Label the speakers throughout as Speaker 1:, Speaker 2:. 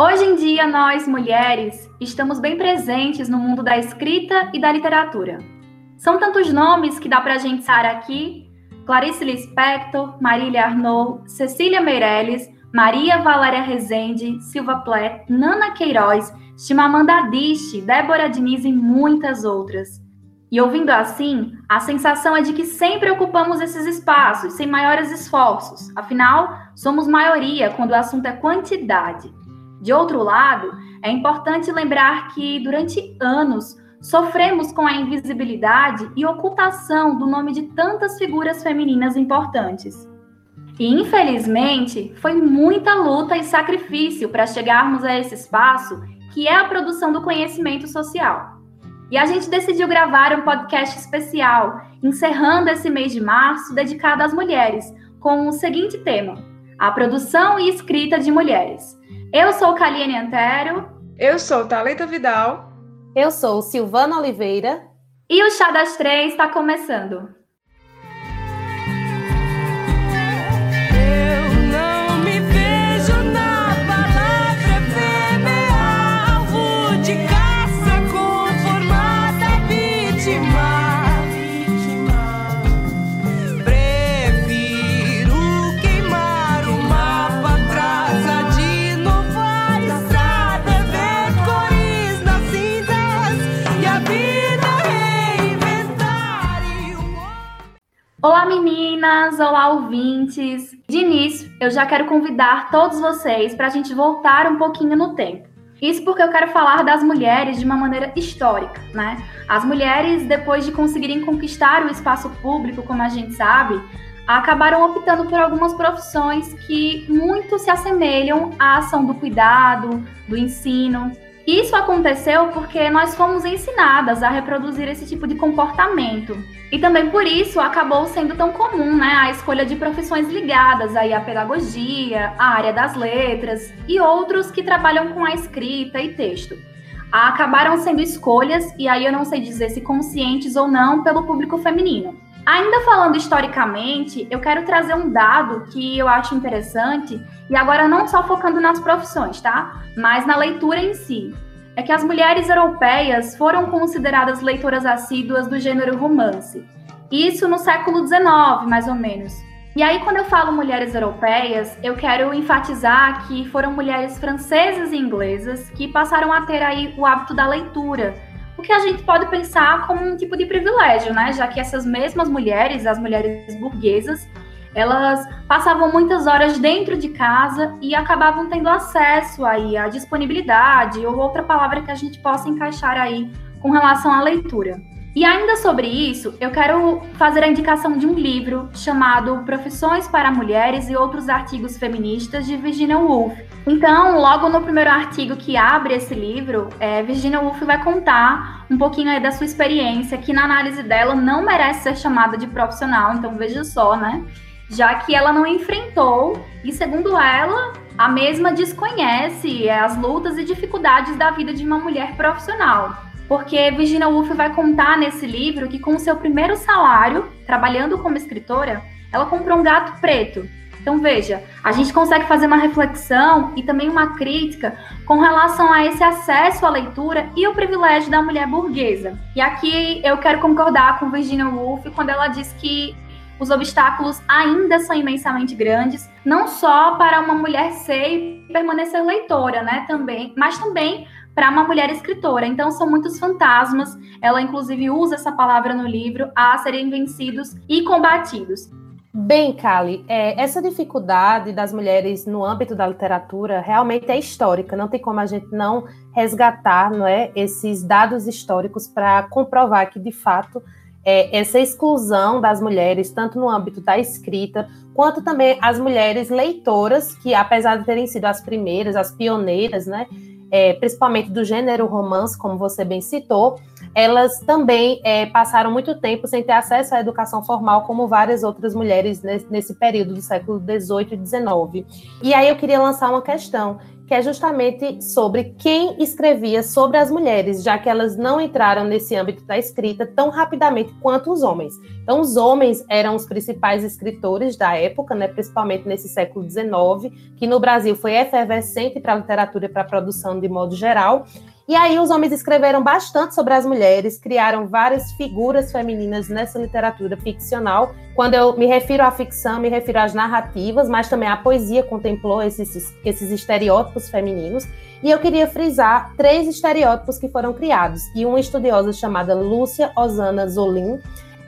Speaker 1: Hoje em dia, nós, mulheres, estamos bem presentes no mundo da escrita e da literatura. São tantos nomes que dá para a gente citar aqui: Clarice Lispector, Marília Arnaud, Cecília Meirelles, Maria Valéria Rezende, Silva Plé, Nana Queiroz, Chimamanda Adichie, Débora Diniz e muitas outras. E ouvindo assim, a sensação é de que sempre ocupamos esses espaços, sem maiores esforços. Afinal, somos maioria quando o assunto é quantidade. De outro lado, é importante lembrar que, durante anos, sofremos com a invisibilidade e ocultação do nome de tantas figuras femininas importantes. E, infelizmente, foi muita luta e sacrifício para chegarmos a esse espaço que é a produção do conhecimento social. E a gente decidiu gravar um podcast especial, encerrando esse mês de março dedicado às mulheres, com o seguinte tema: a produção e escrita de mulheres. Eu sou Kaliane Antero.
Speaker 2: Eu sou Talita Vidal.
Speaker 3: Eu sou Silvana Oliveira.
Speaker 1: E o Chá das Três está começando. Meninas, olá ouvintes. De início, eu já quero convidar todos vocês para a gente voltar um pouquinho no tempo. Isso porque eu quero falar das mulheres de uma maneira histórica, né? As mulheres, depois de conseguirem conquistar o espaço público, como a gente sabe, acabaram optando por algumas profissões que muito se assemelham à ação do cuidado, do ensino, isso aconteceu porque nós fomos ensinadas a reproduzir esse tipo de comportamento. E também por isso acabou sendo tão comum né, a escolha de profissões ligadas aí à pedagogia, à área das letras e outros que trabalham com a escrita e texto. Acabaram sendo escolhas, e aí eu não sei dizer se conscientes ou não, pelo público feminino. Ainda falando historicamente, eu quero trazer um dado que eu acho interessante, e agora não só focando nas profissões, tá? Mas na leitura em si. É que as mulheres europeias foram consideradas leitoras assíduas do gênero romance. Isso no século XIX, mais ou menos. E aí, quando eu falo mulheres europeias, eu quero enfatizar que foram mulheres francesas e inglesas que passaram a ter aí o hábito da leitura o que a gente pode pensar como um tipo de privilégio, né? Já que essas mesmas mulheres, as mulheres burguesas, elas passavam muitas horas dentro de casa e acabavam tendo acesso aí à disponibilidade ou outra palavra que a gente possa encaixar aí com relação à leitura. E ainda sobre isso, eu quero fazer a indicação de um livro chamado Profissões para Mulheres e Outros Artigos Feministas, de Virginia Woolf. Então, logo no primeiro artigo que abre esse livro, é, Virginia Woolf vai contar um pouquinho da sua experiência, que na análise dela não merece ser chamada de profissional, então veja só, né? Já que ela não enfrentou, e segundo ela, a mesma desconhece as lutas e dificuldades da vida de uma mulher profissional porque Virginia Woolf vai contar nesse livro que com o seu primeiro salário, trabalhando como escritora, ela comprou um gato preto. Então veja, a gente consegue fazer uma reflexão e também uma crítica com relação a esse acesso à leitura e o privilégio da mulher burguesa. E aqui eu quero concordar com Virginia Woolf quando ela diz que os obstáculos ainda são imensamente grandes, não só para uma mulher ser e permanecer leitora, né, também, mas também para uma mulher escritora. Então, são muitos fantasmas. Ela, inclusive, usa essa palavra no livro a serem vencidos e combatidos.
Speaker 3: Bem, Kali, é, essa dificuldade das mulheres no âmbito da literatura realmente é histórica. Não tem como a gente não resgatar não é, esses dados históricos para comprovar que, de fato, é, essa exclusão das mulheres, tanto no âmbito da escrita, quanto também as mulheres leitoras, que apesar de terem sido as primeiras, as pioneiras, né, é, principalmente do gênero romance, como você bem citou, elas também é, passaram muito tempo sem ter acesso à educação formal, como várias outras mulheres nesse, nesse período do século XVIII e XIX. E aí eu queria lançar uma questão, que é justamente sobre quem escrevia sobre as mulheres, já que elas não entraram nesse âmbito da escrita tão rapidamente quanto os homens. Então, os homens eram os principais escritores da época, né, principalmente nesse século XIX, que no Brasil foi efervescente para a literatura e para a produção de modo geral. E aí os homens escreveram bastante sobre as mulheres, criaram várias figuras femininas nessa literatura ficcional. Quando eu me refiro à ficção, me refiro às narrativas, mas também a poesia contemplou esses, esses estereótipos femininos. E eu queria frisar três estereótipos que foram criados. E uma estudiosa chamada Lúcia Osana Zolin,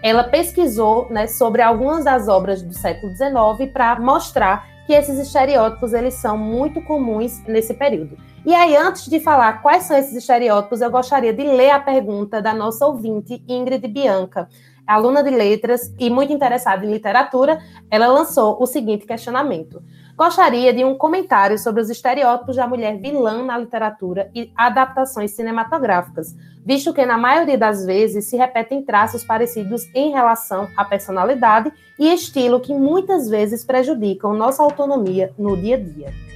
Speaker 3: ela pesquisou né, sobre algumas das obras do século XIX para mostrar que esses estereótipos eles são muito comuns nesse período. E aí, antes de falar quais são esses estereótipos, eu gostaria de ler a pergunta da nossa ouvinte, Ingrid Bianca, aluna de letras e muito interessada em literatura. Ela lançou o seguinte questionamento: Gostaria de um comentário sobre os estereótipos da mulher vilã na literatura e adaptações cinematográficas, visto que, na maioria das vezes, se repetem traços parecidos em relação à personalidade e estilo que muitas vezes prejudicam nossa autonomia no dia a dia.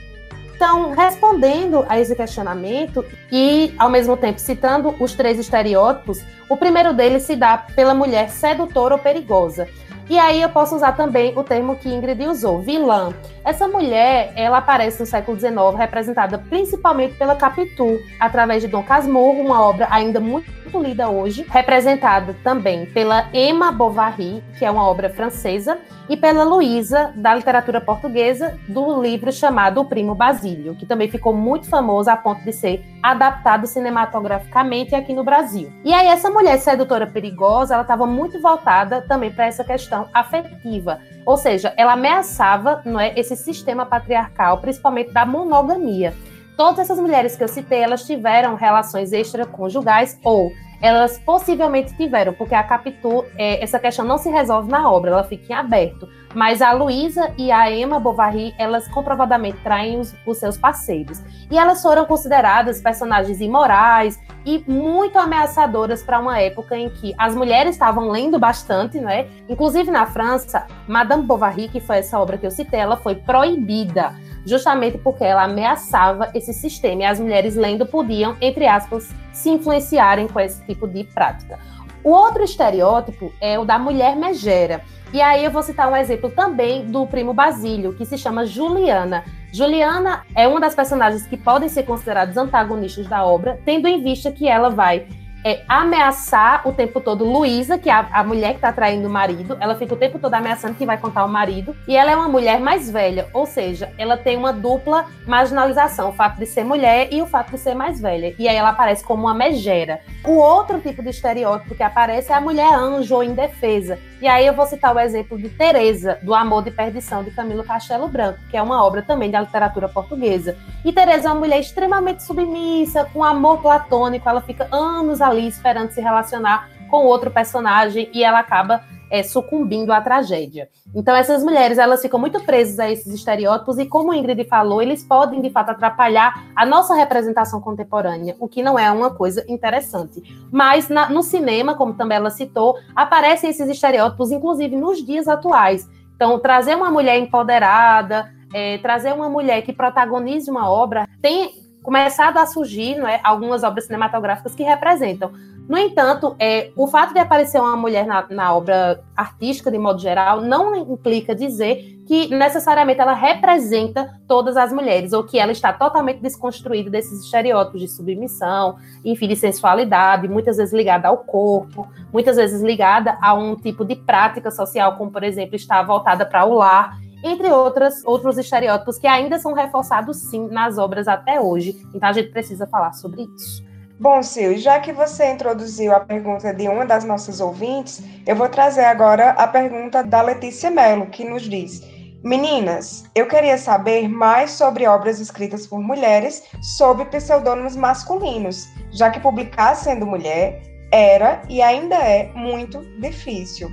Speaker 3: Então, respondendo a esse questionamento e, ao mesmo tempo, citando os três estereótipos, o primeiro deles se dá pela mulher sedutora ou perigosa. E aí eu posso usar também o termo que Ingrid usou, vilã. Essa mulher, ela aparece no século XIX, representada principalmente pela Capitu, através de Dom Casmurro, uma obra ainda muito lida hoje, representada também pela Emma Bovary, que é uma obra francesa, e pela Luísa, da literatura portuguesa, do livro chamado O Primo Basílio, que também ficou muito famoso a ponto de ser adaptado cinematograficamente aqui no Brasil. E aí, essa mulher sedutora perigosa, ela estava muito voltada também para essa questão afetiva, ou seja, ela ameaçava não é, esse sistema patriarcal, principalmente da monogamia. Todas essas mulheres que eu citei, elas tiveram relações extraconjugais ou elas possivelmente tiveram, porque a Capitu, é, essa questão não se resolve na obra, ela fica em aberto. Mas a Luísa e a Emma Bovary, elas comprovadamente traem os, os seus parceiros. E elas foram consideradas personagens imorais e muito ameaçadoras para uma época em que as mulheres estavam lendo bastante, não é? Inclusive na França, Madame Bovary, que foi essa obra que eu citei, ela foi proibida justamente porque ela ameaçava esse sistema e as mulheres lendo podiam, entre aspas, se influenciarem com esse tipo de prática. O outro estereótipo é o da mulher megera. E aí eu vou citar um exemplo também do primo Basílio, que se chama Juliana. Juliana é uma das personagens que podem ser consideradas antagonistas da obra, tendo em vista que ela vai é ameaçar o tempo todo Luísa, que é a, a mulher que está traindo o marido. Ela fica o tempo todo ameaçando que vai contar o marido. E ela é uma mulher mais velha, ou seja, ela tem uma dupla marginalização: o fato de ser mulher e o fato de ser mais velha. E aí ela aparece como uma megera. O outro tipo de estereótipo que aparece é a mulher anjo ou indefesa. E aí eu vou citar o exemplo de Teresa, do Amor de Perdição, de Camilo Castelo Branco, que é uma obra também da literatura portuguesa. E Teresa é uma mulher extremamente submissa, com amor platônico, ela fica anos ali ali esperando se relacionar com outro personagem e ela acaba é, sucumbindo à tragédia. Então essas mulheres elas ficam muito presas a esses estereótipos e como a Ingrid falou, eles podem de fato atrapalhar a nossa representação contemporânea, o que não é uma coisa interessante. Mas na, no cinema, como também ela citou, aparecem esses estereótipos, inclusive nos dias atuais. Então trazer uma mulher empoderada, é, trazer uma mulher que protagonize uma obra tem começado a surgir não é, algumas obras cinematográficas que representam. No entanto, é, o fato de aparecer uma mulher na, na, obra artística, de modo geral, não implica dizer que necessariamente ela representa todas as mulheres, ou que ela está totalmente desconstruída desses estereótipos de submissão, enfim, de sensualidade, muitas vezes ligada ao corpo, muitas vezes ligada a um tipo de prática social, como, por exemplo, está voltada para o lar entre outras, outros estereótipos que ainda são reforçados sim nas obras até hoje. Então a gente precisa falar sobre isso.
Speaker 2: Bom, Sil, já que você introduziu a pergunta de uma das nossas ouvintes, eu vou trazer agora a pergunta da Letícia Mello, que nos diz: Meninas, eu queria saber mais sobre obras escritas por mulheres sob pseudônimos masculinos, já que publicar sendo mulher era e ainda é muito difícil.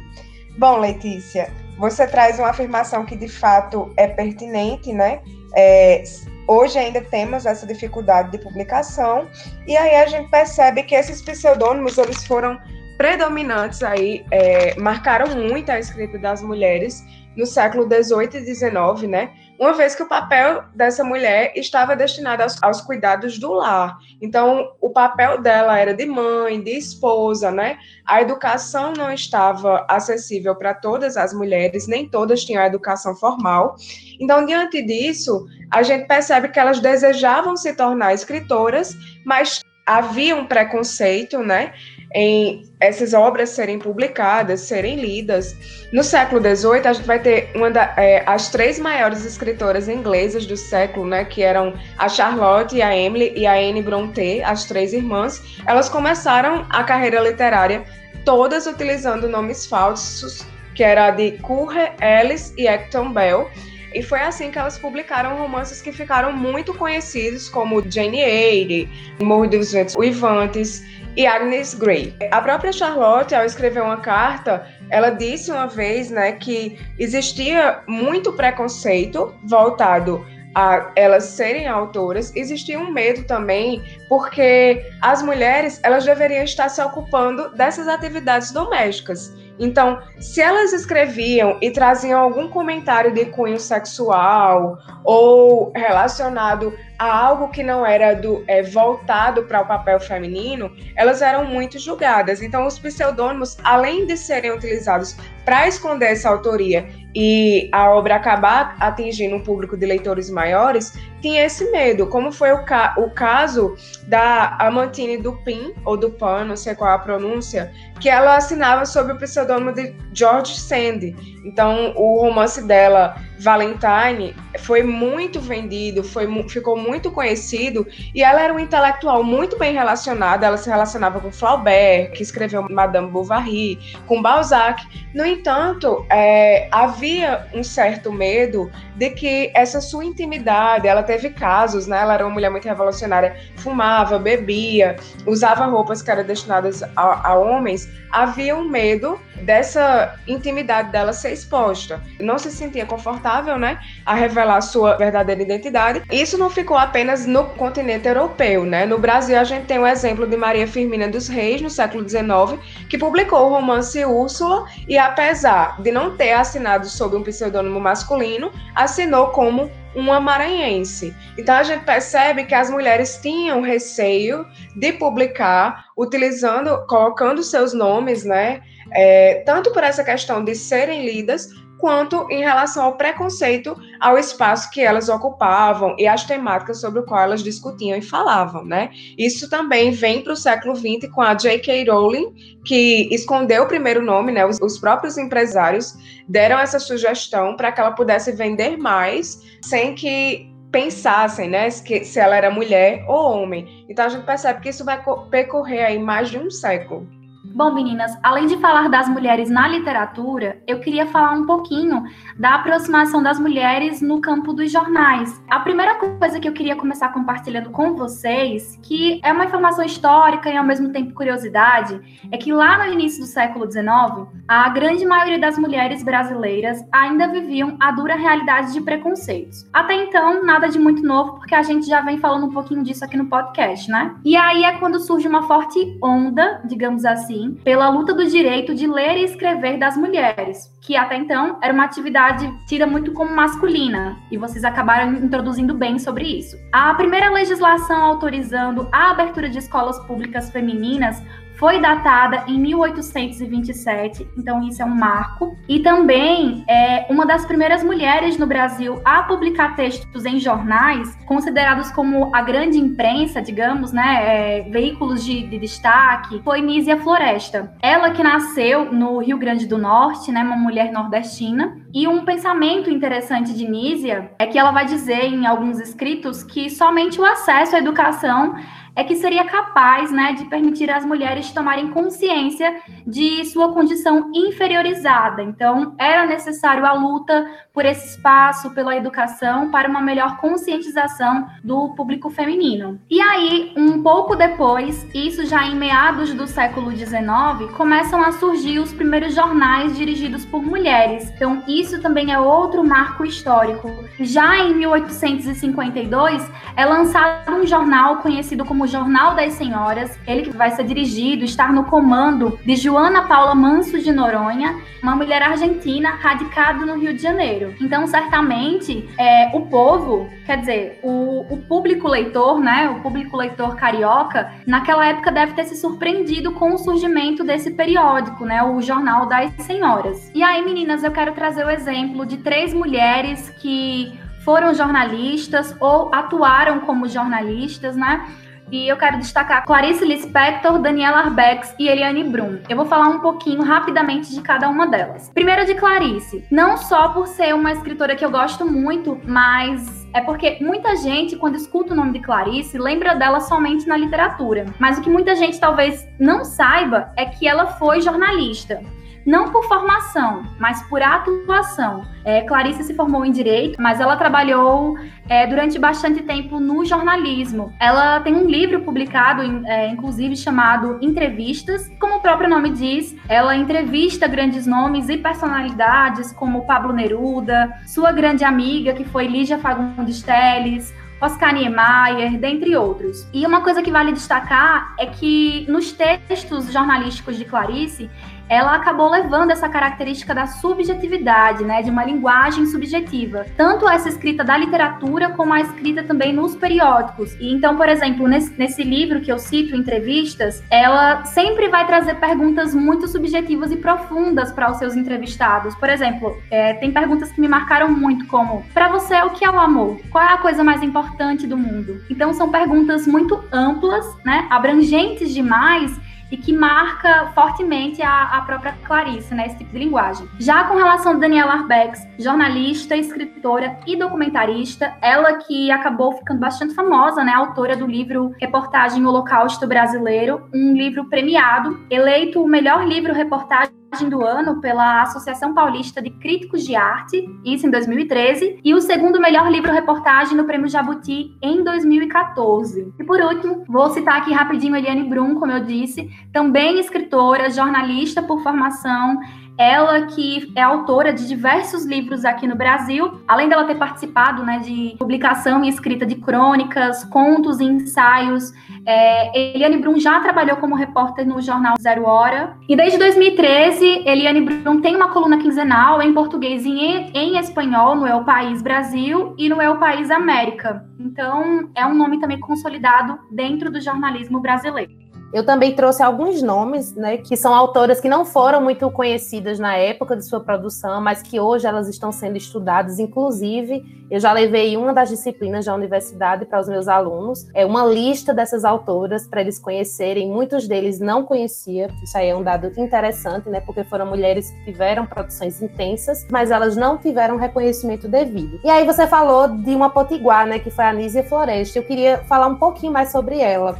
Speaker 2: Bom, Letícia, você traz uma afirmação que de fato é pertinente, né? É, hoje ainda temos essa dificuldade de publicação e aí a gente percebe que esses pseudônimos eles foram predominantes aí, é, marcaram muito a escrita das mulheres no século 18 e 19, né? Uma vez que o papel dessa mulher estava destinado aos, aos cuidados do lar. Então, o papel dela era de mãe, de esposa, né? A educação não estava acessível para todas as mulheres, nem todas tinham a educação formal. Então, diante disso, a gente percebe que elas desejavam se tornar escritoras, mas havia um preconceito, né? Em essas obras serem publicadas, serem lidas. No século XVIII, a gente vai ter uma da, é, as três maiores escritoras inglesas do século, né, que eram a Charlotte, a Emily e a Anne Brontë, as três irmãs. Elas começaram a carreira literária todas utilizando nomes falsos, que era de Currer Ellis e Acton Bell. E foi assim que elas publicaram romances que ficaram muito conhecidos, como Jane Eyre, Morro dos Ventos Uivantes, e Agnes Grey. A própria Charlotte, ao escrever uma carta, ela disse uma vez, né, que existia muito preconceito voltado a elas serem autoras, existia um medo também, porque as mulheres, elas deveriam estar se ocupando dessas atividades domésticas. Então, se elas escreviam e traziam algum comentário de cunho sexual ou relacionado a algo que não era do é, voltado para o papel feminino, elas eram muito julgadas. Então, os pseudônimos, além de serem utilizados para esconder essa autoria e a obra acabar atingindo um público de leitores maiores, tinha esse medo, como foi o, ca o caso da Amantine Dupin, ou Dupin, não sei qual é a pronúncia, que ela assinava sob o pseudônimo de George Sand. Então, o romance dela, Valentine, foi muito vendido, foi, ficou muito conhecido, e ela era uma intelectual muito bem relacionada, ela se relacionava com Flaubert, que escreveu Madame Bovary, com Balzac. No entanto, é, havia um certo medo de que essa sua intimidade, ela teve casos, né? Ela era uma mulher muito revolucionária, fumava, bebia, usava roupas que eram destinadas a, a homens. Havia um medo dessa intimidade dela ser exposta. Não se sentia confortável, né, a revelar sua verdadeira identidade. Isso não ficou apenas no continente europeu, né? No Brasil a gente tem o exemplo de Maria Firmina dos Reis no século XIX, que publicou o romance Úrsula e apesar de não ter assinado sob um pseudônimo masculino, assinou como uma maranhense. Então a gente percebe que as mulheres tinham receio de publicar, utilizando, colocando seus nomes, né? É, tanto por essa questão de serem lidas, quanto em relação ao preconceito ao espaço que elas ocupavam e às temáticas sobre o qual elas discutiam e falavam, né? Isso também vem para o século XX com a J.K. Rowling, que escondeu o primeiro nome, né? Os, os próprios empresários deram essa sugestão para que ela pudesse vender mais, sem que pensassem, né, que, se ela era mulher ou homem. Então a gente percebe que isso vai percorrer aí mais de um século.
Speaker 1: Bom, meninas, além de falar das mulheres na literatura, eu queria falar um pouquinho da aproximação das mulheres no campo dos jornais. A primeira coisa que eu queria começar compartilhando com vocês, que é uma informação histórica e ao mesmo tempo curiosidade, é que lá no início do século XIX, a grande maioria das mulheres brasileiras ainda viviam a dura realidade de preconceitos. Até então, nada de muito novo, porque a gente já vem falando um pouquinho disso aqui no podcast, né? E aí é quando surge uma forte onda, digamos assim, pela luta do direito de ler e escrever das mulheres, que até então era uma atividade tida muito como masculina, e vocês acabaram introduzindo bem sobre isso. A primeira legislação autorizando a abertura de escolas públicas femininas foi datada em 1827, então isso é um marco. E também é uma das primeiras mulheres no Brasil a publicar textos em jornais, considerados como a grande imprensa, digamos, né, é, veículos de, de, destaque, foi Nízia Floresta. Ela que nasceu no Rio Grande do Norte, né, uma mulher nordestina. E um pensamento interessante de Nízia é que ela vai dizer em alguns escritos que somente o acesso à educação é que seria capaz né, de permitir às mulheres tomarem consciência de sua condição inferiorizada. Então, era necessário a luta por esse espaço, pela educação, para uma melhor conscientização do público feminino. E aí, um pouco depois, isso já em meados do século XIX, começam a surgir os primeiros jornais dirigidos por mulheres. Então, isso também é outro marco histórico. Já em 1852, é lançado um jornal conhecido como como Jornal das Senhoras, ele que vai ser dirigido, estar no comando de Joana Paula Manso de Noronha, uma mulher argentina radicada no Rio de Janeiro. Então, certamente, é, o povo, quer dizer, o, o público leitor, né, o público leitor carioca, naquela época deve ter se surpreendido com o surgimento desse periódico, né, o Jornal das Senhoras. E aí, meninas, eu quero trazer o exemplo de três mulheres que foram jornalistas ou atuaram como jornalistas, né? E eu quero destacar Clarice Lispector, Daniela Arbex e Eliane Brum. Eu vou falar um pouquinho rapidamente de cada uma delas. Primeiro de Clarice, não só por ser uma escritora que eu gosto muito, mas é porque muita gente, quando escuta o nome de Clarice, lembra dela somente na literatura. Mas o que muita gente talvez não saiba é que ela foi jornalista não por formação, mas por atuação. É, Clarice se formou em direito, mas ela trabalhou é, durante bastante tempo no jornalismo. Ela tem um livro publicado, é, inclusive chamado Entrevistas. Como o próprio nome diz, ela entrevista grandes nomes e personalidades como Pablo Neruda, sua grande amiga que foi Lígia Fagundes Telles, Oscar Niemeyer, dentre outros. E uma coisa que vale destacar é que nos textos jornalísticos de Clarice, ela acabou levando essa característica da subjetividade, né, de uma linguagem subjetiva, tanto essa escrita da literatura como a escrita também nos periódicos. E então, por exemplo, nesse, nesse livro que eu cito, entrevistas, ela sempre vai trazer perguntas muito subjetivas e profundas para os seus entrevistados. Por exemplo, é, tem perguntas que me marcaram muito, como: para você o que é o amor? Qual é a coisa mais importante do mundo? Então, são perguntas muito amplas, né, abrangentes demais e que marca fortemente a, a própria Clarice, né, esse tipo de linguagem. Já com relação a Daniela Arbex, jornalista, escritora e documentarista, ela que acabou ficando bastante famosa, né, autora do livro Reportagem Holocausto Brasileiro, um livro premiado, eleito o melhor livro reportagem do ano pela Associação Paulista de Críticos de Arte, isso em 2013, e o segundo melhor livro reportagem no Prêmio Jabuti em 2014. E por último, vou citar aqui rapidinho Eliane Brum, como eu disse, também escritora, jornalista por formação, ela que é autora de diversos livros aqui no Brasil, além dela ter participado né, de publicação e escrita de crônicas, contos e ensaios. É, Eliane Brum já trabalhou como repórter no jornal Zero Hora. E desde 2013, Eliane Brum tem uma coluna quinzenal em português e em, em espanhol no El País Brasil e no El País América. Então, é um nome também consolidado dentro do jornalismo brasileiro.
Speaker 3: Eu também trouxe alguns nomes, né, que são autoras que não foram muito conhecidas na época de sua produção, mas que hoje elas estão sendo estudadas. Inclusive, eu já levei uma das disciplinas da universidade para os meus alunos, é uma lista dessas autoras para eles conhecerem. Muitos deles não conhecia. Isso aí é um dado interessante, né, porque foram mulheres que tiveram produções intensas, mas elas não tiveram reconhecimento devido. E aí você falou de uma potiguar, né, que foi a Nízia Floresta. Eu queria falar um pouquinho mais sobre ela.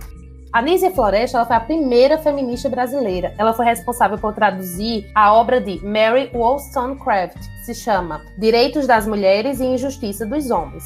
Speaker 3: A Nízia Floresta ela foi a primeira feminista brasileira. Ela foi responsável por traduzir a obra de Mary Wollstonecraft, se chama Direitos das Mulheres e Injustiça dos Homens.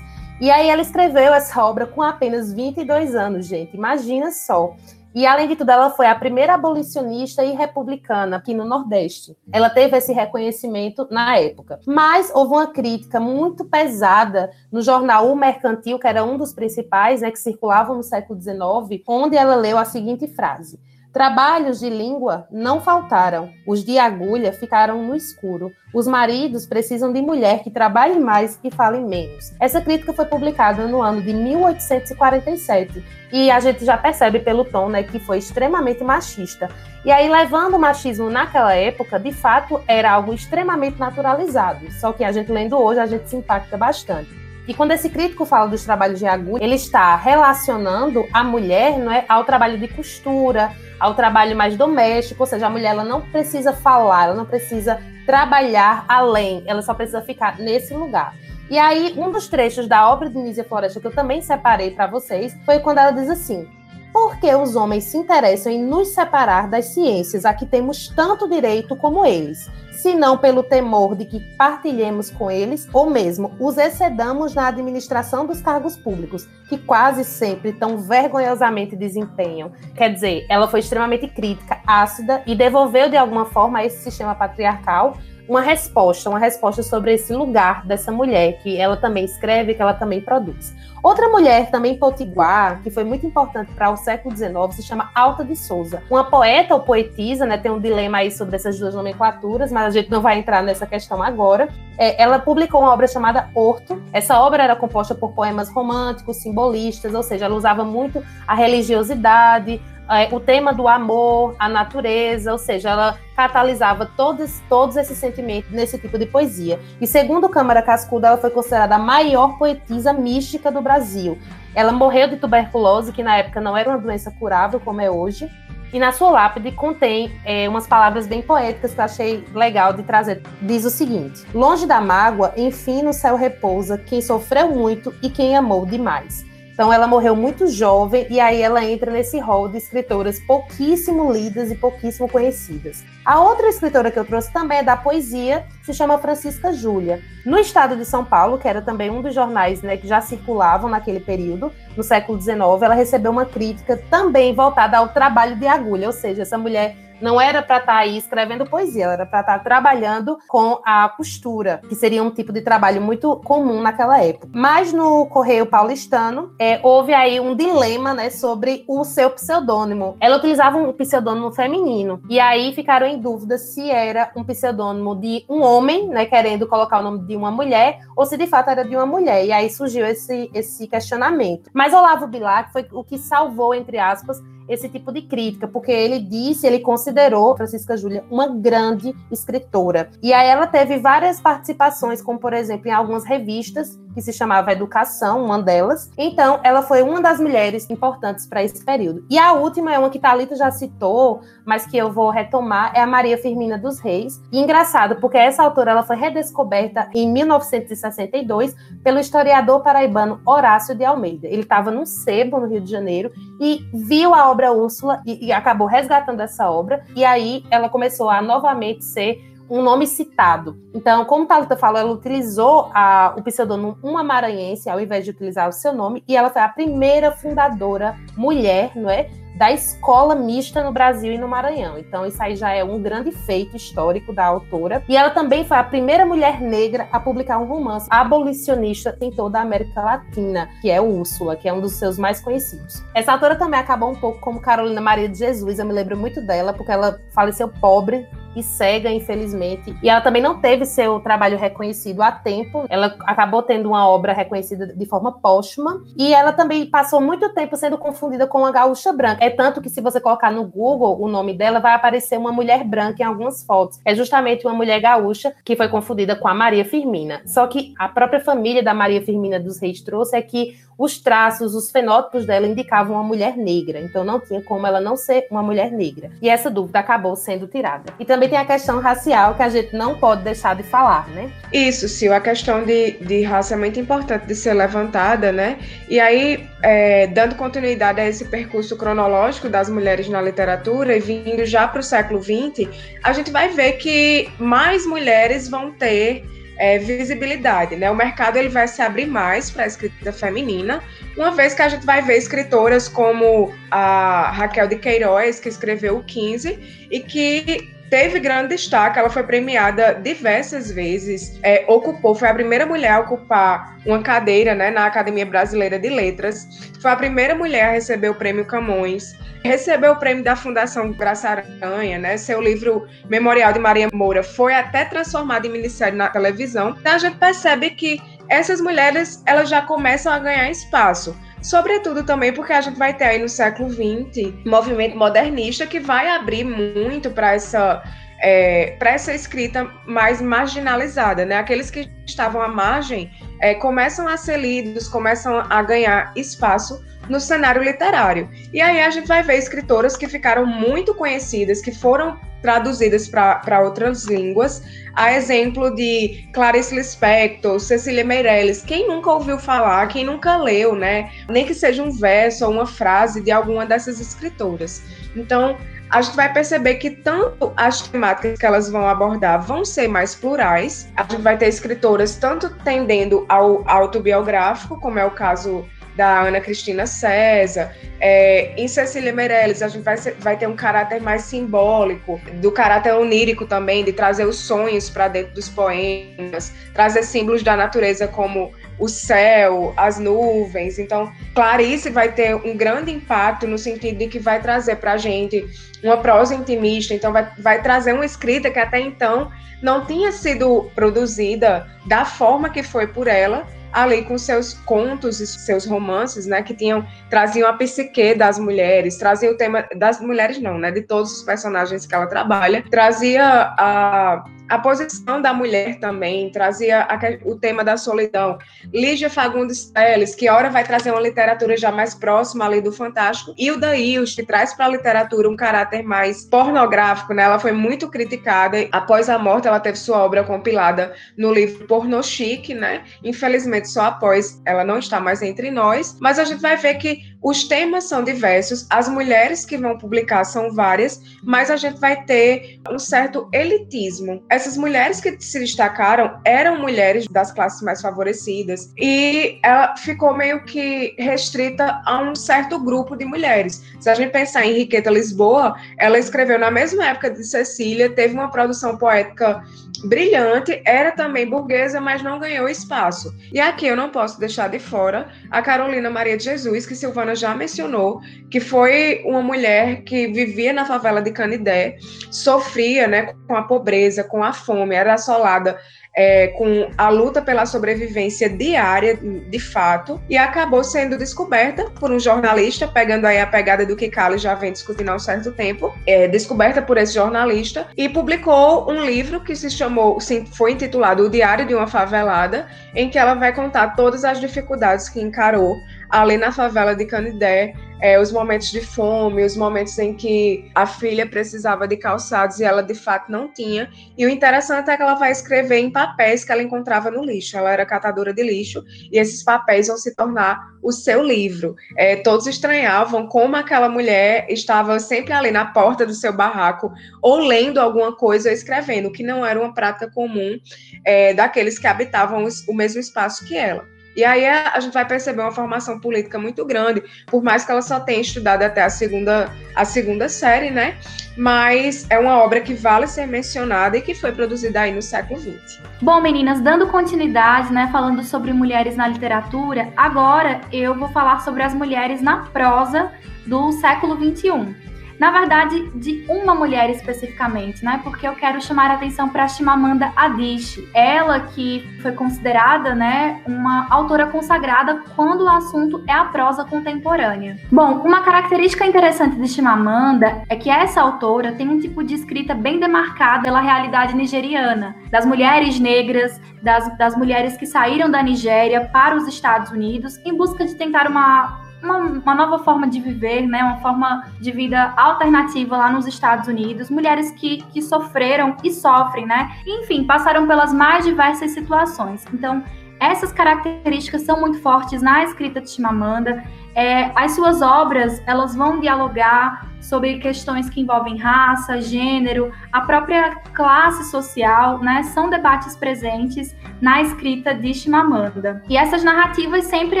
Speaker 3: E aí ela escreveu essa obra com apenas 22 anos, gente. Imagina só. E, além de tudo, ela foi a primeira abolicionista e republicana aqui no Nordeste. Ela teve esse reconhecimento na época. Mas houve uma crítica muito pesada no jornal O Mercantil, que era um dos principais, né, que circulavam no século XIX, onde ela leu a seguinte frase. Trabalhos de língua não faltaram, os de agulha ficaram no escuro. Os maridos precisam de mulher que trabalhe mais e fale menos. Essa crítica foi publicada no ano de 1847 e a gente já percebe pelo tom né, que foi extremamente machista. E aí, levando o machismo naquela época, de fato, era algo extremamente naturalizado. Só que a gente lendo hoje, a gente se impacta bastante. E quando esse crítico fala dos trabalhos de agulha, ele está relacionando a mulher não é, ao trabalho de costura, ao trabalho mais doméstico, ou seja, a mulher ela não precisa falar, ela não precisa trabalhar além, ela só precisa ficar nesse lugar. E aí, um dos trechos da obra de Nízia Floresta que eu também separei para vocês foi quando ela diz assim: Por que os homens se interessam em nos separar das ciências a que temos tanto direito como eles? se não pelo temor de que partilhemos com eles, ou mesmo os excedamos na administração dos cargos públicos, que quase sempre tão vergonhosamente desempenham. Quer dizer, ela foi extremamente crítica, ácida e devolveu de alguma forma esse sistema patriarcal uma resposta, uma resposta sobre esse lugar dessa mulher, que ela também escreve, que ela também produz. Outra mulher, também potiguar, que foi muito importante para o século XIX, se chama Alta de Souza. Uma poeta ou poetisa, né, tem um dilema aí sobre essas duas nomenclaturas, mas a gente não vai entrar nessa questão agora. É, ela publicou uma obra chamada Horto. Essa obra era composta por poemas românticos, simbolistas, ou seja, ela usava muito a religiosidade, é, o tema do amor, a natureza, ou seja, ela catalisava todos, todos esses sentimentos nesse tipo de poesia. E segundo Câmara Cascuda, ela foi considerada a maior poetisa mística do Brasil. Ela morreu de tuberculose, que na época não era uma doença curável como é hoje. E na sua lápide contém é, umas palavras bem poéticas que eu achei legal de trazer. Diz o seguinte: Longe da mágoa, enfim no céu repousa quem sofreu muito e quem amou demais. Então ela morreu muito jovem e aí ela entra nesse rol de escritoras pouquíssimo lidas e pouquíssimo conhecidas. A outra escritora que eu trouxe também é da poesia, se chama Francisca Júlia. No estado de São Paulo, que era também um dos jornais né, que já circulavam naquele período, no século XIX, ela recebeu uma crítica também voltada ao trabalho de agulha, ou seja, essa mulher não era para estar tá aí escrevendo poesia, era para estar tá trabalhando com a costura, que seria um tipo de trabalho muito comum naquela época. Mas no Correio Paulistano, é, houve aí um dilema né, sobre o seu pseudônimo. Ela utilizava um pseudônimo feminino, e aí ficaram em dúvida se era um pseudônimo de um homem, né, querendo colocar o nome de uma mulher, ou se de fato era de uma mulher. E aí surgiu esse, esse questionamento. Mas Olavo Bilac foi o que salvou, entre aspas, esse tipo de crítica, porque ele disse, ele considerou Francisca Júlia uma grande escritora. E aí ela teve várias participações, como por exemplo em algumas revistas que se chamava Educação, uma delas. Então, ela foi uma das mulheres importantes para esse período. E a última é uma que Talita já citou, mas que eu vou retomar, é a Maria Firmina dos Reis. E engraçado, porque essa autora ela foi redescoberta em 1962 pelo historiador paraibano Horácio de Almeida. Ele estava num sebo no Rio de Janeiro e viu a obra Úrsula e, e acabou resgatando essa obra. E aí ela começou a novamente ser um nome citado. Então, como Thalita falou, ela utilizou a, o pseudônimo Uma Maranhense ao invés de utilizar o seu nome, e ela foi a primeira fundadora mulher, não é? Da escola mista no Brasil e no Maranhão. Então, isso aí já é um grande feito histórico da autora. E ela também foi a primeira mulher negra a publicar um romance abolicionista em toda a América Latina, que é Úrsula, que é um dos seus mais conhecidos. Essa autora também acabou um pouco como Carolina Maria de Jesus, eu me lembro muito dela, porque ela faleceu pobre e cega, infelizmente. E ela também não teve seu trabalho reconhecido a tempo. Ela acabou tendo uma obra reconhecida de forma póstuma. E ela também passou muito tempo sendo confundida com uma gaúcha branca. É tanto que, se você colocar no Google o nome dela, vai aparecer uma mulher branca em algumas fotos. É justamente uma mulher gaúcha que foi confundida com a Maria Firmina. Só que a própria família da Maria Firmina dos Reis trouxe é que os traços, os fenótipos dela indicavam uma mulher negra, então não tinha como ela não ser uma mulher negra. E essa dúvida acabou sendo tirada. E também tem a questão racial que a gente não pode deixar de falar, né?
Speaker 2: Isso, Sil, a questão de, de raça é muito importante de ser levantada, né? E aí, é, dando continuidade a esse percurso cronológico das mulheres na literatura e vindo já para o século XX, a gente vai ver que mais mulheres vão ter é, visibilidade, né? O mercado ele vai se abrir mais para a escrita feminina, uma vez que a gente vai ver escritoras como a Raquel de Queiroz, que escreveu o 15 e que teve grande destaque, ela foi premiada diversas vezes, é, ocupou, foi a primeira mulher a ocupar uma cadeira né, na Academia Brasileira de Letras, foi a primeira mulher a receber o prêmio Camões, recebeu o prêmio da Fundação Graça Aranha, né, seu livro Memorial de Maria Moura foi até transformado em minissérie na televisão, então a gente percebe que essas mulheres elas já começam a ganhar espaço. Sobretudo também porque a gente vai ter aí no século XX movimento modernista que vai abrir muito para essa é, para essa escrita mais marginalizada, né? Aqueles que estavam à margem é, começam a ser lidos, começam a ganhar espaço no cenário literário. E aí a gente vai ver escritoras que ficaram muito conhecidas, que foram traduzidas para outras línguas, a exemplo de Clarice Lispector, Cecília Meirelles. Quem nunca ouviu falar, quem nunca leu, né? Nem que seja um verso ou uma frase de alguma dessas escritoras. Então, a gente vai perceber que tanto as temáticas que elas vão abordar vão ser mais plurais. A gente vai ter escritoras tanto tendendo ao autobiográfico, como é o caso da Ana Cristina César. É, em Cecília Meirelles, a gente vai, vai ter um caráter mais simbólico, do caráter onírico também, de trazer os sonhos para dentro dos poemas, trazer símbolos da natureza como o céu, as nuvens. Então, Clarice vai ter um grande impacto no sentido de que vai trazer para a gente uma prosa intimista, então vai, vai trazer uma escrita que até então não tinha sido produzida da forma que foi por ela, ali com seus contos e seus romances, né, que tinham traziam a psique das mulheres, traziam o tema das mulheres não, né, de todos os personagens que ela trabalha, trazia a a posição da mulher também, trazia a, o tema da solidão. Lígia Fagundes Teles, que ora vai trazer uma literatura já mais próxima ali do fantástico, e o Daíus, que traz para a literatura um caráter mais pornográfico, né? Ela foi muito criticada. Após a morte, ela teve sua obra compilada no livro Porno Chique, né? Infelizmente, só após ela não está mais entre nós, mas a gente vai ver que os temas são diversos, as mulheres que vão publicar são várias, mas a gente vai ter um certo elitismo essas mulheres que se destacaram eram mulheres das classes mais favorecidas e ela ficou meio que restrita a um certo grupo de mulheres. Se a gente pensar em Henriqueta Lisboa, ela escreveu na mesma época de Cecília, teve uma produção poética brilhante, era também burguesa, mas não ganhou espaço. E aqui eu não posso deixar de fora a Carolina Maria de Jesus, que Silvana já mencionou, que foi uma mulher que vivia na favela de Canidé, sofria né, com a pobreza, com a fome, era assolada é, com a luta pela sobrevivência diária, de fato, e acabou sendo descoberta por um jornalista, pegando aí a pegada do que Kali já vem discutindo há um certo tempo, é, descoberta por esse jornalista, e publicou um livro que se chamou, foi intitulado O Diário de uma Favelada, em que ela vai contar todas as dificuldades que encarou ali na favela de Canidé, é, os momentos de fome, os momentos em que a filha precisava de calçados e ela de fato não tinha. E o interessante é que ela vai escrever em papéis que ela encontrava no lixo. Ela era catadora de lixo e esses papéis vão se tornar o seu livro. É, todos estranhavam como aquela mulher estava sempre ali na porta do seu barraco, ou lendo alguma coisa ou escrevendo, que não era uma prática comum é, daqueles que habitavam o mesmo espaço que ela. E aí a, gente vai perceber uma formação política muito grande, por mais que ela só tenha estudado até a segunda, a segunda série, né? Mas é uma obra que vale ser mencionada e que foi produzida aí no século XX.
Speaker 1: Bom, meninas, dando continuidade, né, falando sobre mulheres na literatura, agora eu vou falar sobre as mulheres na prosa do século XXI. Na verdade, de uma mulher especificamente, né? Porque eu quero chamar a atenção para Chimamanda Adichie. Ela que foi considerada, né, uma autora consagrada quando o assunto é a prosa contemporânea. Bom, uma característica interessante de Chimamanda é que essa autora tem um tipo de escrita bem demarcada pela realidade nigeriana, das mulheres negras, das, das mulheres que saíram da Nigéria para os Estados Unidos em busca de tentar uma uma, uma, nova forma de viver, né? Uma forma de vida alternativa lá nos Estados Unidos. Mulheres que, que sofreram e sofrem, né? Enfim, passaram pelas mais diversas situações. Então, essas características são muito fortes na escrita de Chimamanda. É, as suas obras, elas vão dialogar sobre questões que envolvem raça, gênero, a própria classe social, né? São debates presentes na escrita de Chimamanda. E essas narrativas sempre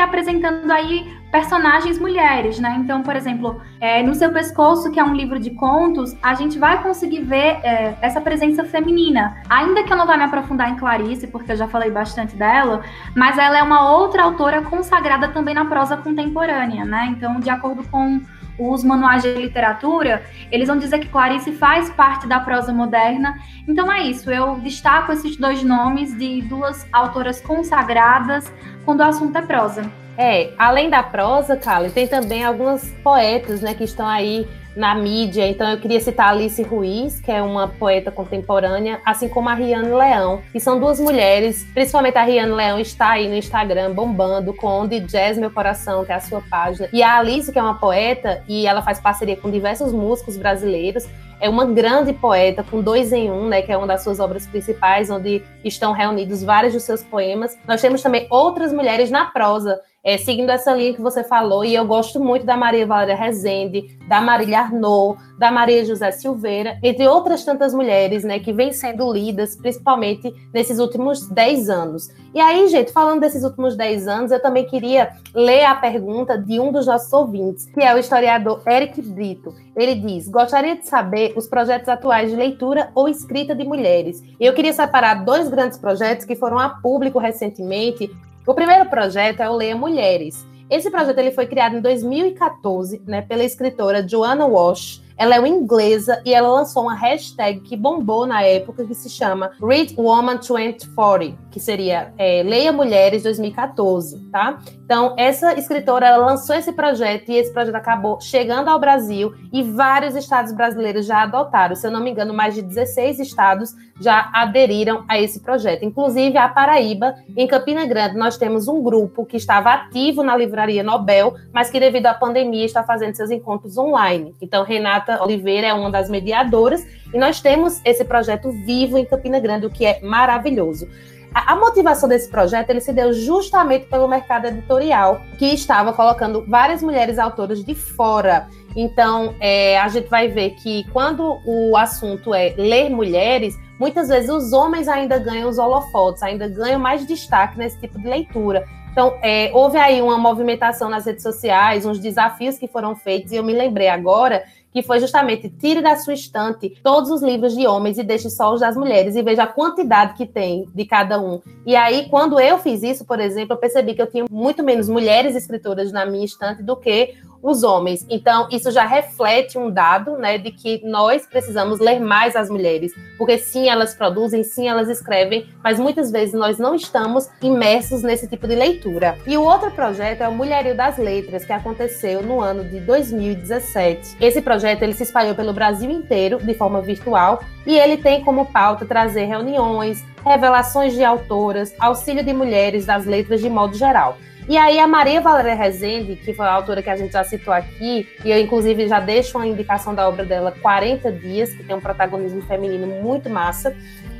Speaker 1: apresentando aí personagens mulheres, né? Então, por exemplo, é, no seu pescoço, que é um livro de contos, a gente vai conseguir ver é, essa presença feminina. Ainda que eu não vá me aprofundar em Clarice, porque eu já falei bastante dela, mas ela é uma outra autora consagrada também na prosa contemporânea, né? Então, de acordo com os manuais de literatura, eles vão dizer que Clarice faz parte da prosa moderna. Então é isso, eu destaco esses dois nomes de duas autoras consagradas quando o assunto é prosa.
Speaker 3: É, além da prosa, Kali, tem também algumas poetas, né, que estão aí na mídia. Então eu queria citar Alice Ruiz, que é uma poeta contemporânea, assim como a Riane Leão, que são duas mulheres, principalmente a Riane Leão está aí no Instagram bombando com Onde Jazz Meu Coração, que é a sua página. E a Alice, que é uma poeta, e ela faz parceria com diversos músicos brasileiros, é uma grande poeta com dois em um, né, que é uma das suas obras principais, onde estão reunidos vários dos seus poemas. Nós temos também outras mulheres na prosa, é, seguindo essa linha que você falou, e eu gosto muito da Maria Valéria Rezende, da Marília Arnaud, da Maria José Silveira, entre outras tantas mulheres, né, que vêm sendo lidas, principalmente nesses últimos 10 anos. E aí, gente, falando desses últimos 10 anos, eu também queria ler a pergunta de um dos nossos ouvintes, que é o historiador Eric Brito. Ele diz: Gostaria de saber os projetos atuais de leitura ou escrita de mulheres. E eu queria separar dois grandes projetos que foram a público recentemente. O primeiro projeto é o Leia Mulheres. Esse projeto ele foi criado em 2014 né, pela escritora Joanna Walsh ela é uma inglesa e ela lançou uma hashtag que bombou na época que se chama Read Woman 2040, que seria é, Leia Mulheres 2014, tá? Então, essa escritora ela lançou esse projeto e esse projeto acabou chegando ao Brasil e vários estados brasileiros já adotaram. Se eu não me engano, mais de 16 estados já aderiram a esse projeto. Inclusive, a Paraíba, em Campina Grande, nós temos um grupo que estava ativo na Livraria Nobel, mas que devido à pandemia está fazendo seus encontros online. Então, Renata Renata Oliveira é uma das mediadoras, e nós temos esse projeto vivo em Campina Grande, o que é maravilhoso. A, motivação desse projeto ele se deu justamente pelo mercado editorial, que estava colocando várias mulheres autoras de fora. Então, é, a gente vai ver que quando o assunto é ler mulheres, muitas vezes os homens ainda ganham os holofotes, ainda ganham mais destaque nesse tipo de leitura. Então, é, houve aí uma movimentação nas redes sociais, uns desafios que foram feitos, e eu me lembrei agora que foi justamente tire da sua estante todos os livros de homens e deixe só os das mulheres e veja a quantidade que tem de cada um. E aí, quando eu fiz isso, por exemplo, eu percebi que eu tinha muito menos mulheres escritoras na minha estante do que os homens. Então, isso já reflete um dado, né, de que nós precisamos ler mais as mulheres, porque sim, elas produzem, sim, elas escrevem, mas muitas vezes nós não estamos imersos nesse tipo de leitura. E o outro projeto é o Mulherio das Letras, que aconteceu no ano de 2017. Esse projeto ele se espalhou pelo Brasil inteiro de forma virtual e ele tem como pauta trazer reuniões, revelações de autoras, auxílio de mulheres das letras de modo geral. E aí a Maria Valéria Rezende, que foi a autora que a gente já citou aqui, e eu inclusive já deixo uma indicação da obra dela, 40 Dias, que tem um protagonismo feminino muito massa,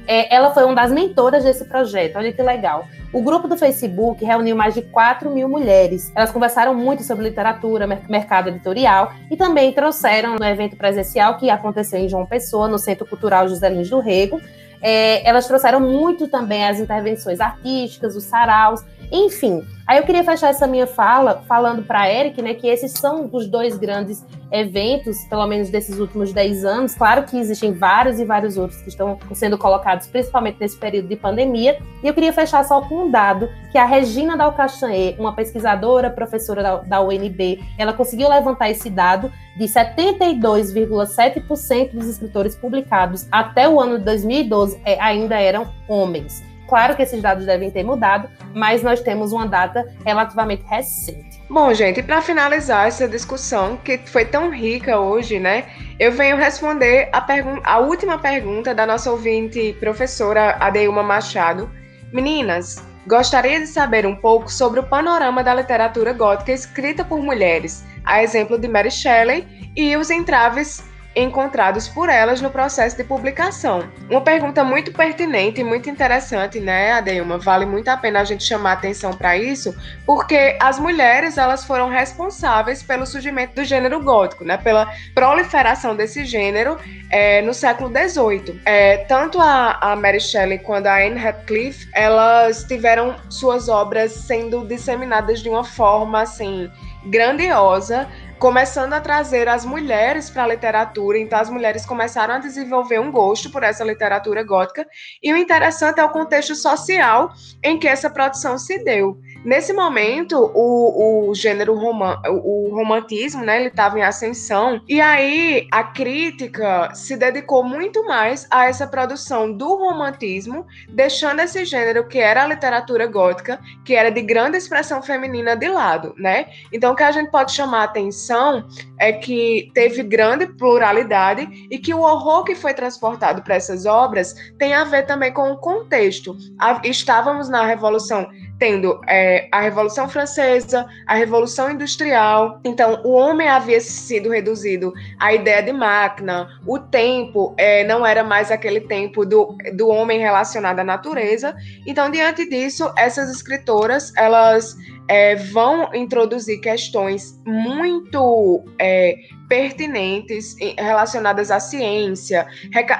Speaker 3: é, ela foi uma das mentoras desse projeto, olha que legal. O grupo do Facebook reuniu mais de 4 mil mulheres. Elas conversaram muito sobre literatura, mercado editorial e também trouxeram no evento presencial que aconteceu em João Pessoa, no Centro Cultural José Lins do Rego, é, elas trouxeram muito também as intervenções artísticas, os saraus, enfim. Aí eu queria fechar essa minha fala falando para Eric, né, que esses são os dois grandes eventos, pelo menos desses últimos 10 anos. Claro que existem vários e vários outros que estão sendo colocados, principalmente nesse período de pandemia. E eu queria fechar só com um dado que a Regina Dalcastanhe, uma pesquisadora, professora da, da UNB, ela conseguiu levantar esse dado de 72,7% dos escritores publicados até o ano de 2012 é, ainda eram homens. Claro que esses dados devem ter mudado, mas nós temos uma data relativamente recente.
Speaker 2: Bom, gente, para finalizar essa discussão que foi tão rica hoje, né? Eu venho responder a, a última pergunta da nossa ouvinte professora Adeilma Machado. Meninas, gostaria de saber um pouco sobre o panorama da literatura gótica escrita por mulheres, a exemplo de Mary Shelley e os entraves encontrados por elas no processo de publicação. Uma pergunta muito pertinente e muito interessante, né, Adeilma? Vale muito a pena a gente chamar atenção para isso, porque as mulheres elas foram responsáveis pelo surgimento do gênero gótico, né, pela proliferação desse gênero é, no século XVIII. É, tanto a, a Mary Shelley quanto a Anne Radcliffe, elas tiveram suas obras sendo disseminadas de uma forma assim grandiosa começando a trazer as mulheres para a literatura. Então, as mulheres começaram a desenvolver um gosto por essa literatura gótica. E o interessante é o contexto social em que essa produção se deu. Nesse momento, o, o gênero roman, o romantismo, né, ele estava em ascensão, e aí a crítica se dedicou muito mais a essa produção do romantismo, deixando esse gênero que era a literatura gótica, que era de grande expressão feminina de lado, né? Então, o que a gente pode chamar a atenção é que teve grande pluralidade e que o horror que foi transportado para essas obras tem a ver também com o contexto. Estávamos na Revolução tendo é, a Revolução Francesa, a Revolução Industrial. Então, o homem havia sido reduzido à ideia de máquina, o tempo é, não era mais aquele tempo do, do homem relacionado à natureza. Então, diante disso, essas escritoras, elas é, vão introduzir questões muito é, pertinentes relacionadas à ciência,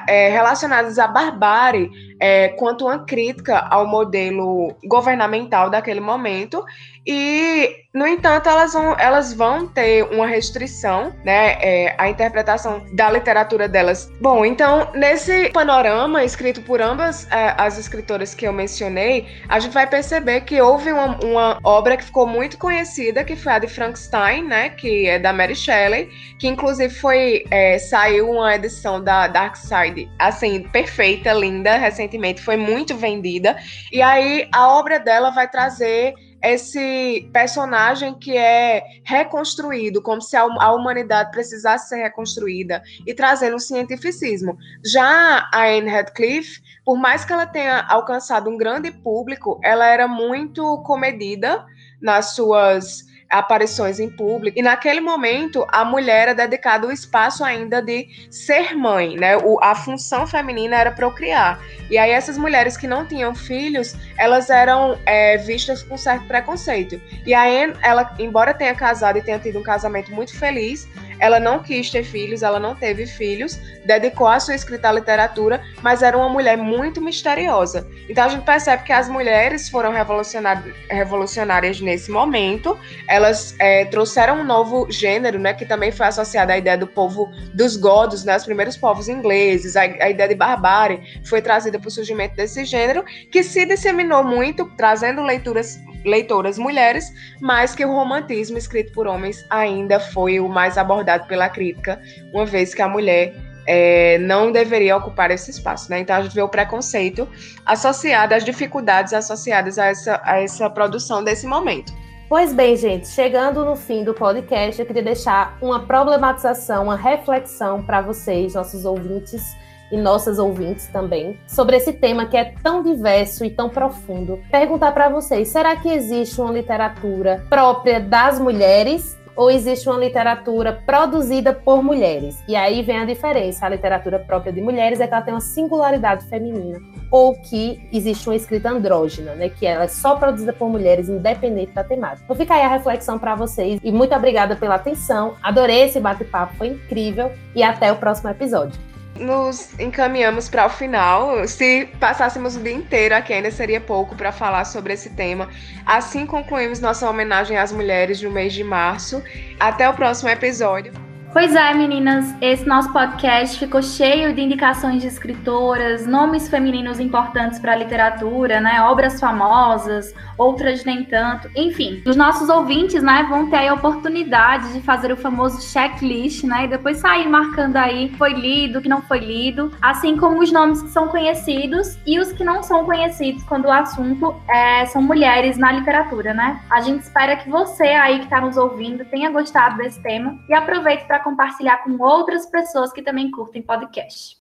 Speaker 2: é, relacionadas à barbárie, é, quanto uma crítica ao modelo governamental daquele momento e, no entanto, elas vão, elas vão ter uma restrição, né? É, a interpretação da literatura delas. Bom, então, nesse panorama escrito por ambas é, as escritoras que eu mencionei, a gente vai perceber que houve uma, uma, obra que ficou muito conhecida, que foi a de Frankenstein, né? Que é da Mary Shelley, que inclusive foi é, saiu uma edição da Dark Side, assim, perfeita, linda, recentemente, foi muito vendida. E aí a obra dela vai trazer esse personagem que é reconstruído, como se a humanidade precisasse ser reconstruída, e trazendo o cientificismo. Já a Anne Radcliffe, por mais que ela tenha alcançado um grande público, ela era muito comedida nas suas aparições em público. E naquele momento, a mulher era dedicada o espaço ainda de ser mãe, né? O, a função feminina era procriar. E aí essas mulheres que não tinham filhos, elas eram é, vistas com certo preconceito. E a Anne, ela, embora tenha casado e tenha tido um casamento muito feliz, ela não quis ter filhos, ela não teve filhos, dedicou a sua escrita à literatura, mas era uma mulher muito misteriosa. Então a gente percebe que as mulheres foram revolucionárias nesse momento, elas é, trouxeram um novo gênero, né, que também foi associado à ideia do povo dos godos, né, os primeiros povos ingleses, a, a ideia de barbárie foi trazida para o surgimento desse gênero, que se disseminou muito, trazendo leituras leitoras mulheres, mas que o romantismo escrito por homens ainda foi o mais abordado pela crítica, uma vez que a mulher é, não deveria ocupar esse espaço. Né? Então a gente vê o preconceito associado às dificuldades associadas a essa, a essa produção desse momento.
Speaker 3: Pois bem, gente, chegando no fim do podcast, eu queria deixar uma problematização, uma reflexão para vocês, nossos ouvintes e nossas ouvintes também, sobre esse tema que é tão diverso e tão profundo. Perguntar para vocês: será que existe uma literatura própria das mulheres? Ou existe uma literatura produzida por mulheres? E aí vem a diferença. A literatura própria de mulheres é que ela tem uma singularidade feminina. Ou que existe uma escrita andrógena, né? Que ela é só produzida por mulheres, independente da temática. Então fica aí a reflexão para vocês. E muito obrigada pela atenção. Adorei esse bate-papo, foi incrível. E até o próximo episódio
Speaker 2: nos encaminhamos para o final. Se passássemos o dia inteiro aqui, ainda seria pouco para falar sobre esse tema. Assim concluímos nossa homenagem às mulheres do mês de março. Até o próximo episódio.
Speaker 1: Pois é, meninas, esse nosso podcast ficou cheio de indicações de escritoras, nomes femininos importantes para a literatura, né? Obras famosas, outras nem tanto. Enfim, os nossos ouvintes, né, vão ter a oportunidade de fazer o famoso checklist, né? E depois sair marcando aí foi lido, que não foi lido, assim como os nomes que são conhecidos e os que não são conhecidos quando o assunto é, são mulheres na literatura, né? A gente espera que você aí que está nos ouvindo tenha gostado desse tema e aproveite para compartilhar com outras pessoas que também curtem podcast.